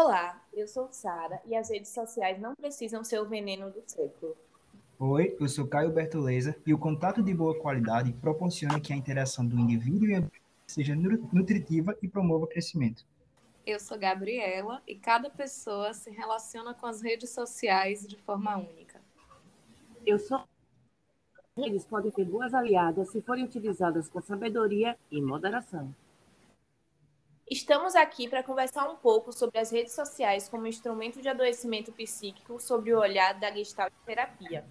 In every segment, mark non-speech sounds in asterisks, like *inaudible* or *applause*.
Olá, eu sou Sara e as redes sociais não precisam ser o veneno do século. Oi, eu sou Caio Bertoleza e o contato de boa qualidade proporciona que a interação do indivíduo e a seja nutritiva e promova o crescimento. Eu sou Gabriela e cada pessoa se relaciona com as redes sociais de forma única. Eu sou. Eles podem ter boas aliadas se forem utilizadas com sabedoria e moderação. Estamos aqui para conversar um pouco sobre as redes sociais como instrumento de adoecimento psíquico sobre o olhar da Gestalt terapia.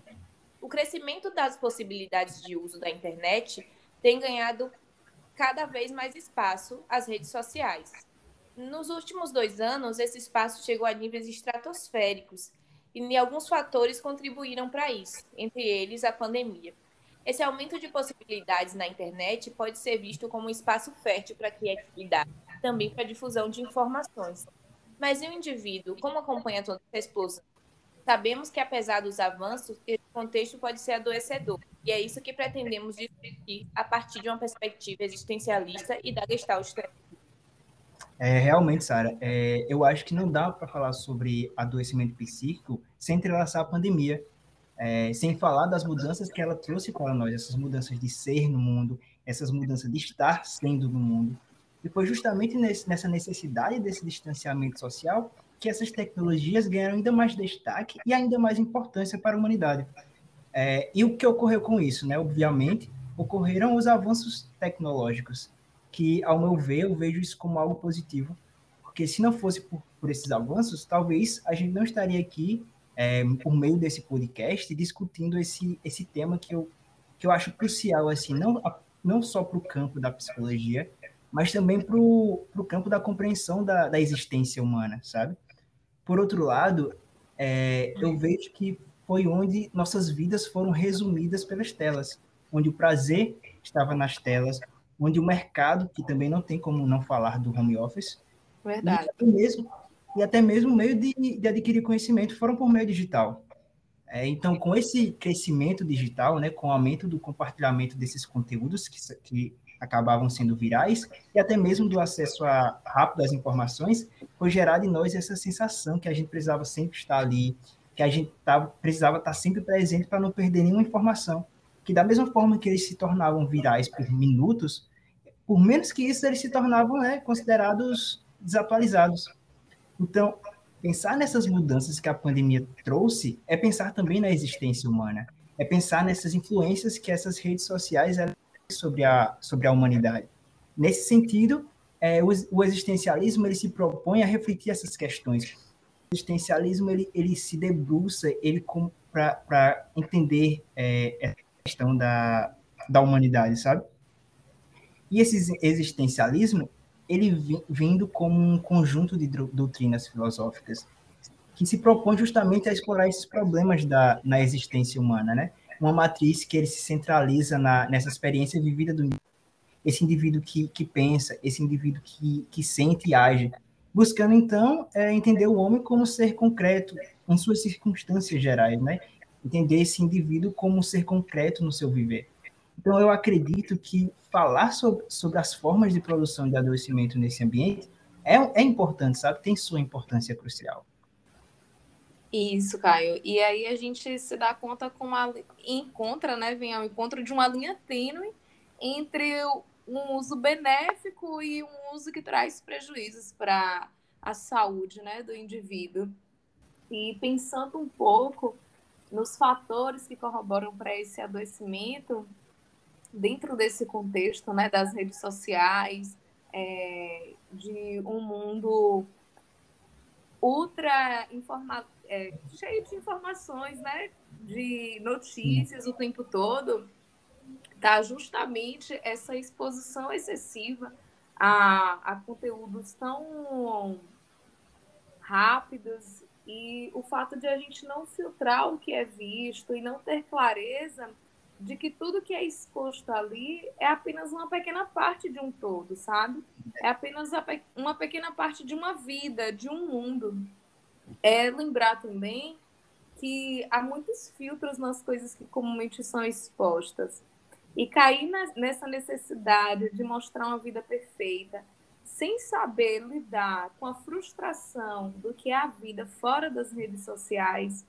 O crescimento das possibilidades de uso da internet tem ganhado cada vez mais espaço às redes sociais. Nos últimos dois anos, esse espaço chegou a níveis estratosféricos e alguns fatores contribuíram para isso, entre eles a pandemia. Esse aumento de possibilidades na internet pode ser visto como um espaço fértil para a criatividade também para a difusão de informações. Mas e o indivíduo, como acompanha toda essa explosão? Sabemos que, apesar dos avanços, esse contexto pode ser adoecedor, e é isso que pretendemos discutir a partir de uma perspectiva existencialista e da Gestalt é, realmente, Sara, é, eu acho que não dá para falar sobre adoecimento psíquico sem entrelaçar a pandemia, é, sem falar das mudanças que ela trouxe para nós, essas mudanças de ser no mundo, essas mudanças de estar sendo no mundo. E foi justamente nesse, nessa necessidade desse distanciamento social que essas tecnologias ganharam ainda mais destaque e ainda mais importância para a humanidade. É, e o que ocorreu com isso? Né? Obviamente, ocorreram os avanços tecnológicos, que, ao meu ver, eu vejo isso como algo positivo, porque se não fosse por, por esses avanços, talvez a gente não estaria aqui, é, por meio desse podcast, discutindo esse, esse tema que eu, que eu acho crucial, assim, não, não só para o campo da psicologia, mas também para o campo da compreensão da, da existência humana, sabe? Por outro lado, é, eu vejo que foi onde nossas vidas foram resumidas pelas telas, onde o prazer estava nas telas, onde o mercado, que também não tem como não falar do home office, Verdade. E até mesmo, e até mesmo o meio de, de adquirir conhecimento foram por meio digital. É, então, com esse crescimento digital, né, com o aumento do compartilhamento desses conteúdos que, que acabavam sendo virais, e até mesmo do acesso a rápido às informações, foi gerada em nós essa sensação que a gente precisava sempre estar ali, que a gente tava, precisava estar sempre presente para não perder nenhuma informação. Que da mesma forma que eles se tornavam virais por minutos, por menos que isso, eles se tornavam né, considerados desatualizados. Então, pensar nessas mudanças que a pandemia trouxe é pensar também na existência humana, é pensar nessas influências que essas redes sociais sobre a, sobre a humanidade. Nesse sentido, é, o, o, existencialismo ele se propõe a refletir essas questões. O existencialismo ele, ele se debruça ele para entender é, a questão da, da humanidade, sabe? E esse existencialismo ele vindo como um conjunto de doutrinas filosóficas que se propõe justamente a explorar esses problemas da, na existência humana, né? uma matriz que ele se centraliza na, nessa experiência vivida do esse indivíduo que, que pensa, esse indivíduo que, que sente e age, buscando então é, entender o homem como ser concreto em suas circunstâncias gerais, né? Entender esse indivíduo como ser concreto no seu viver. Então eu acredito que falar sobre, sobre as formas de produção de adoecimento nesse ambiente é, é importante, sabe? Tem sua importância crucial. Isso, Caio. E aí a gente se dá conta com uma encontra, né, vem ao encontro de uma linha tênue entre um uso benéfico e um uso que traz prejuízos para a saúde, né, do indivíduo. E pensando um pouco nos fatores que corroboram para esse adoecimento dentro desse contexto, né, das redes sociais, é, de um mundo ultra é, cheio de informações, né? De notícias o tempo todo, tá justamente essa exposição excessiva a, a conteúdos tão rápidos e o fato de a gente não filtrar o que é visto e não ter clareza de que tudo que é exposto ali é apenas uma pequena parte de um todo, sabe? É apenas uma pequena parte de uma vida, de um mundo. É lembrar também que há muitos filtros nas coisas que comumente são expostas. e cair nessa necessidade de mostrar uma vida perfeita, sem saber lidar com a frustração do que é a vida fora das redes sociais,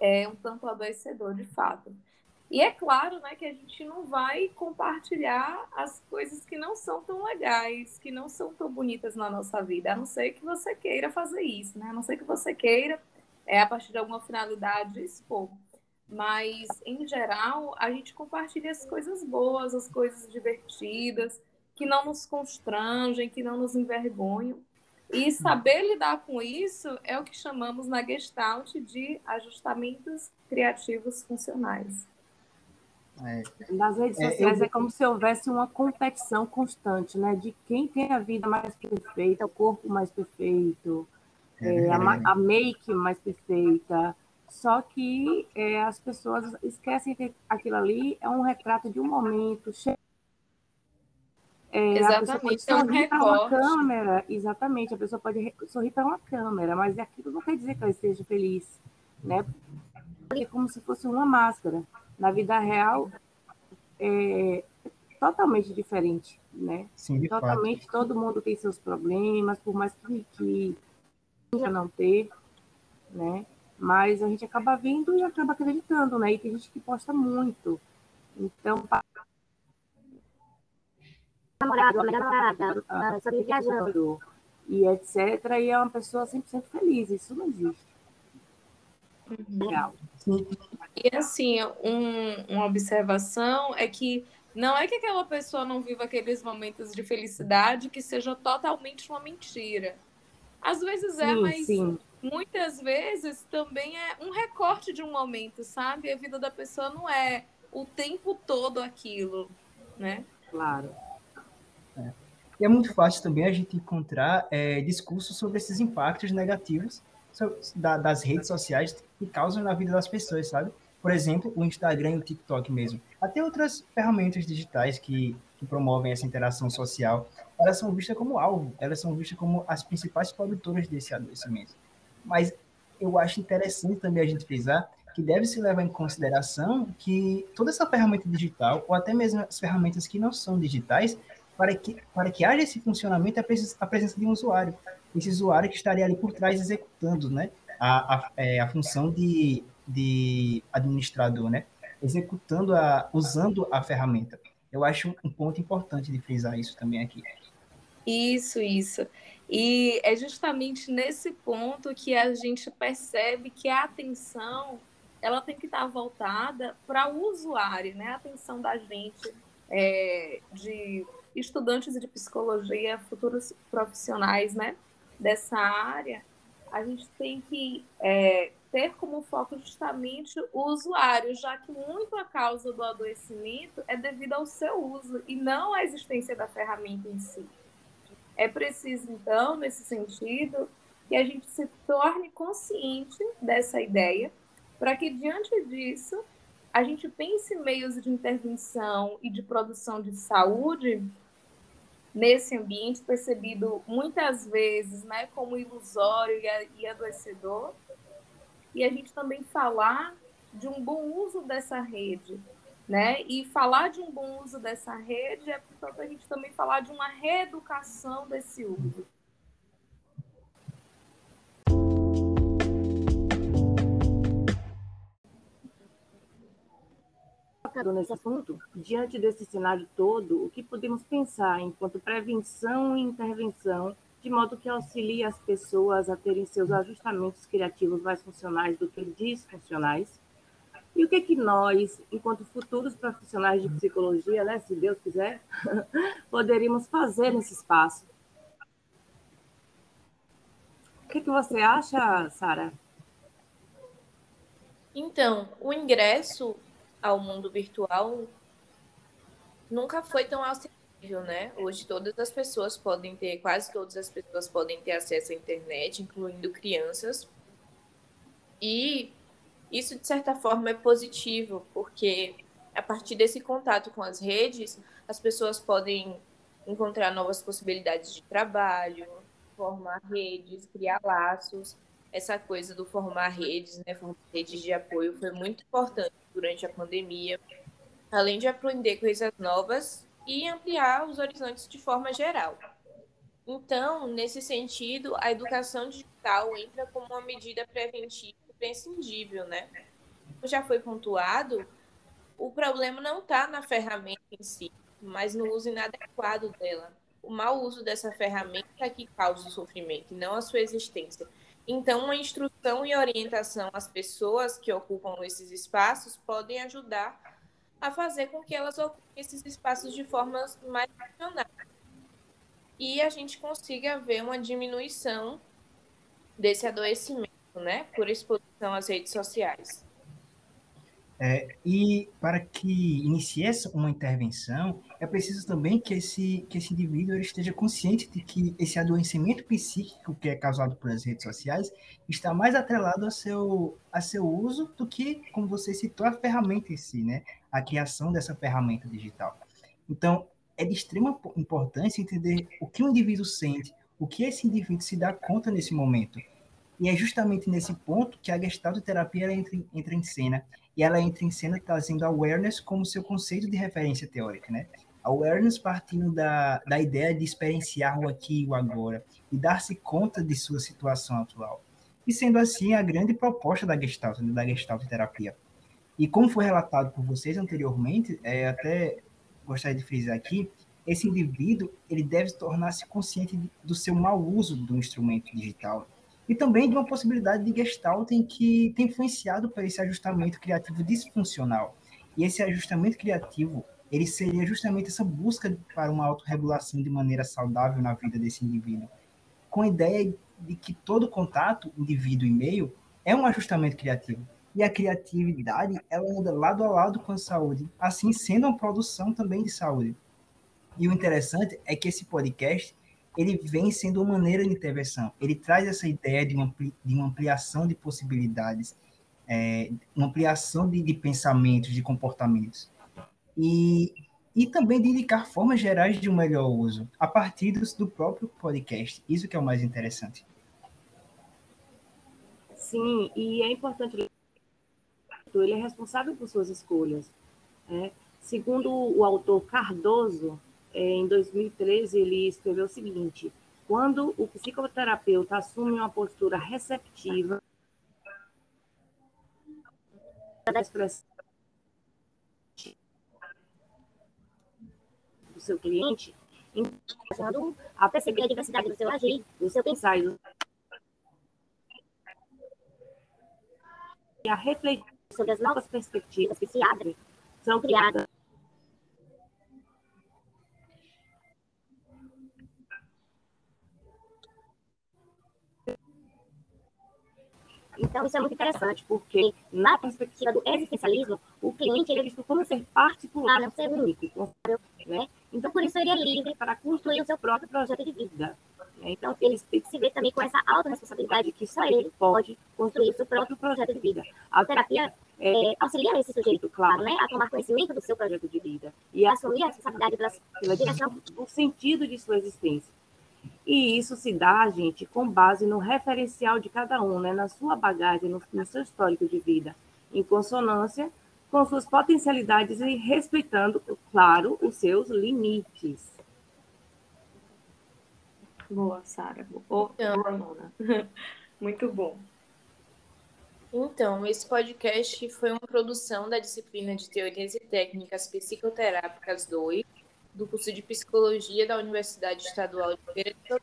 é um tanto adoecedor de fato. E é claro né, que a gente não vai compartilhar as coisas que não são tão legais, que não são tão bonitas na nossa vida, a não ser que você queira fazer isso, né? a não ser que você queira, é, a partir de alguma finalidade, expor. Mas, em geral, a gente compartilha as coisas boas, as coisas divertidas, que não nos constrangem, que não nos envergonham. E saber lidar com isso é o que chamamos na Gestalt de ajustamentos criativos funcionais. É. Nas redes é, sociais é, eu... é como se houvesse uma competição constante, né? De quem tem a vida mais perfeita, o corpo mais perfeito, é, é a, a, make mais perfeita. Só que é, as pessoas esquecem que aquilo ali é um retrato de um momento. É, exatamente, para uma câmera, exatamente, a pessoa pode sorrir para uma câmera, mas aquilo não quer dizer que ela esteja feliz, né? É como se fosse uma máscara na vida real é totalmente diferente, né? Sim, totalmente, fato. todo mundo tem seus problemas, por mais que, que não ter, né? Mas a gente acaba vindo e acaba acreditando, né? E tem gente que posta muito. Então, namorado, namorada, só viajando, e etc. E é uma pessoa 100% feliz. Isso não existe. Legal. E assim, um, uma observação é que não é que aquela pessoa não viva aqueles momentos de felicidade que seja totalmente uma mentira. Às vezes é, sim, mas sim. muitas vezes também é um recorte de um momento, sabe? A vida da pessoa não é o tempo todo aquilo, né? Claro. É. E é muito fácil também a gente encontrar é, discursos sobre esses impactos negativos da, das redes sociais que causam na vida das pessoas, sabe? Por exemplo, o Instagram e o TikTok mesmo. Até outras ferramentas digitais que, que promovem essa interação social, elas são vistas como alvo, elas são vistas como as principais produtoras desse adoecimento. Mas eu acho interessante também a gente frisar que deve se levar em consideração que toda essa ferramenta digital, ou até mesmo as ferramentas que não são digitais, para que, para que haja esse funcionamento, é preciso a presença de um usuário. Esse usuário que estaria ali por trás executando né, a, a, é, a função de, de administrador, né? executando, a, usando a ferramenta. Eu acho um ponto importante de frisar isso também aqui. Isso, isso. E é justamente nesse ponto que a gente percebe que a atenção ela tem que estar voltada para o usuário, né? A atenção da gente é, de estudantes de psicologia, futuros profissionais né, dessa área, a gente tem que é, ter como foco justamente o usuário, já que muito a causa do adoecimento é devido ao seu uso e não à existência da ferramenta em si. É preciso, então, nesse sentido, que a gente se torne consciente dessa ideia, para que, diante disso, a gente pense em meios de intervenção e de produção de saúde nesse ambiente percebido muitas vezes né, como ilusório e adoecedor, e a gente também falar de um bom uso dessa rede. Né? E falar de um bom uso dessa rede é, portanto, a gente também falar de uma reeducação desse uso. Nesse assunto, diante desse cenário todo, o que podemos pensar enquanto prevenção e intervenção, de modo que auxilie as pessoas a terem seus ajustamentos criativos mais funcionais do que disfuncionais? E o que é que nós, enquanto futuros profissionais de psicologia, né, se Deus quiser, *laughs* poderíamos fazer nesse espaço? O que, é que você acha, Sara? Então, o ingresso ao mundo virtual nunca foi tão acessível, né? Hoje todas as pessoas podem ter, quase todas as pessoas podem ter acesso à internet, incluindo crianças. E isso de certa forma é positivo, porque a partir desse contato com as redes, as pessoas podem encontrar novas possibilidades de trabalho, formar redes, criar laços. Essa coisa do formar redes, né, formar redes de apoio foi muito importante durante a pandemia. além de aprender coisas novas e ampliar os horizontes de forma geral. Então, nesse sentido, a educação digital entra como uma medida preventiva imprescindível, né? Como já foi pontuado, o problema não está na ferramenta em si, mas no uso inadequado dela. O mau uso dessa ferramenta é que causa o sofrimento, não a sua existência. Então, uma instrução e orientação às pessoas que ocupam esses espaços podem ajudar a fazer com que elas ocupem esses espaços de formas mais racionais. E a gente consiga ver uma diminuição desse adoecimento, né, por exposição às redes sociais. É, e para que inicie uma intervenção, é preciso também que esse, que esse indivíduo esteja consciente de que esse adoecimento psíquico que é causado pelas redes sociais está mais atrelado ao seu, a seu uso do que, como você citou, a ferramenta em si, né? a criação dessa ferramenta digital. Então, é de extrema importância entender o que o indivíduo sente, o que esse indivíduo se dá conta nesse momento. E é justamente nesse ponto que a Gestalt terapia entra, entra em cena e ela entra em cena trazendo awareness como seu conceito de referência teórica, né? Awareness partindo da, da ideia de experienciar o aqui e o agora e dar-se conta de sua situação atual. E sendo assim a grande proposta da Gestalt, né, da Gestalt terapia. E como foi relatado por vocês anteriormente, é, até gostaria de frisar aqui, esse indivíduo ele deve tornar-se consciente do seu mau uso do instrumento digital e também de uma possibilidade de gestalt em que tem influenciado para esse ajustamento criativo disfuncional. E esse ajustamento criativo, ele seria justamente essa busca para uma autorregulação de maneira saudável na vida desse indivíduo, com a ideia de que todo contato indivíduo e meio é um ajustamento criativo. E a criatividade, ela anda lado a lado com a saúde, assim sendo uma produção também de saúde. E o interessante é que esse podcast, ele vem sendo uma maneira de intervenção. Ele traz essa ideia de uma, de uma ampliação de possibilidades, é, uma ampliação de, de pensamentos, de comportamentos. E, e também de indicar formas gerais de um melhor uso, a partir do, do próprio podcast. Isso que é o mais interessante. Sim, e é importante ele é responsável por suas escolhas. Né? Segundo o autor Cardoso, em 2013, ele escreveu o seguinte: quando o psicoterapeuta assume uma postura receptiva da expressão do seu cliente, começando a perceber a diversidade do seu agir, do seu pensar e, do... a refletir sobre as novas perspectivas que se abrem, são criadas Então, isso é muito interessante, porque, na perspectiva do existencialismo, o cliente ele é visto como ser particular, não ser único. Né? Então, por isso, ele é livre para construir o seu próprio projeto de vida. Né? Então, ele tem que se ver também com essa autorresponsabilidade que só ele pode construir o seu próprio projeto de vida. A terapia é, auxilia esse sujeito, claro, né, a tomar conhecimento do seu projeto de vida e a assumir a responsabilidade pela, pela direção do sentido de sua existência. E isso se dá, gente, com base no referencial de cada um, né? na sua bagagem, no, no seu histórico de vida, em consonância com suas potencialidades e respeitando, claro, os seus limites. Boa, Sara. Boa, então, boa, *laughs* Muito bom. Então, esse podcast foi uma produção da disciplina de Teorias e Técnicas Psicoterápicas 2 do curso de Psicologia da Universidade Estadual de Feira de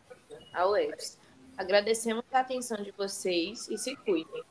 a UFS. Agradecemos a atenção de vocês e se cuidem.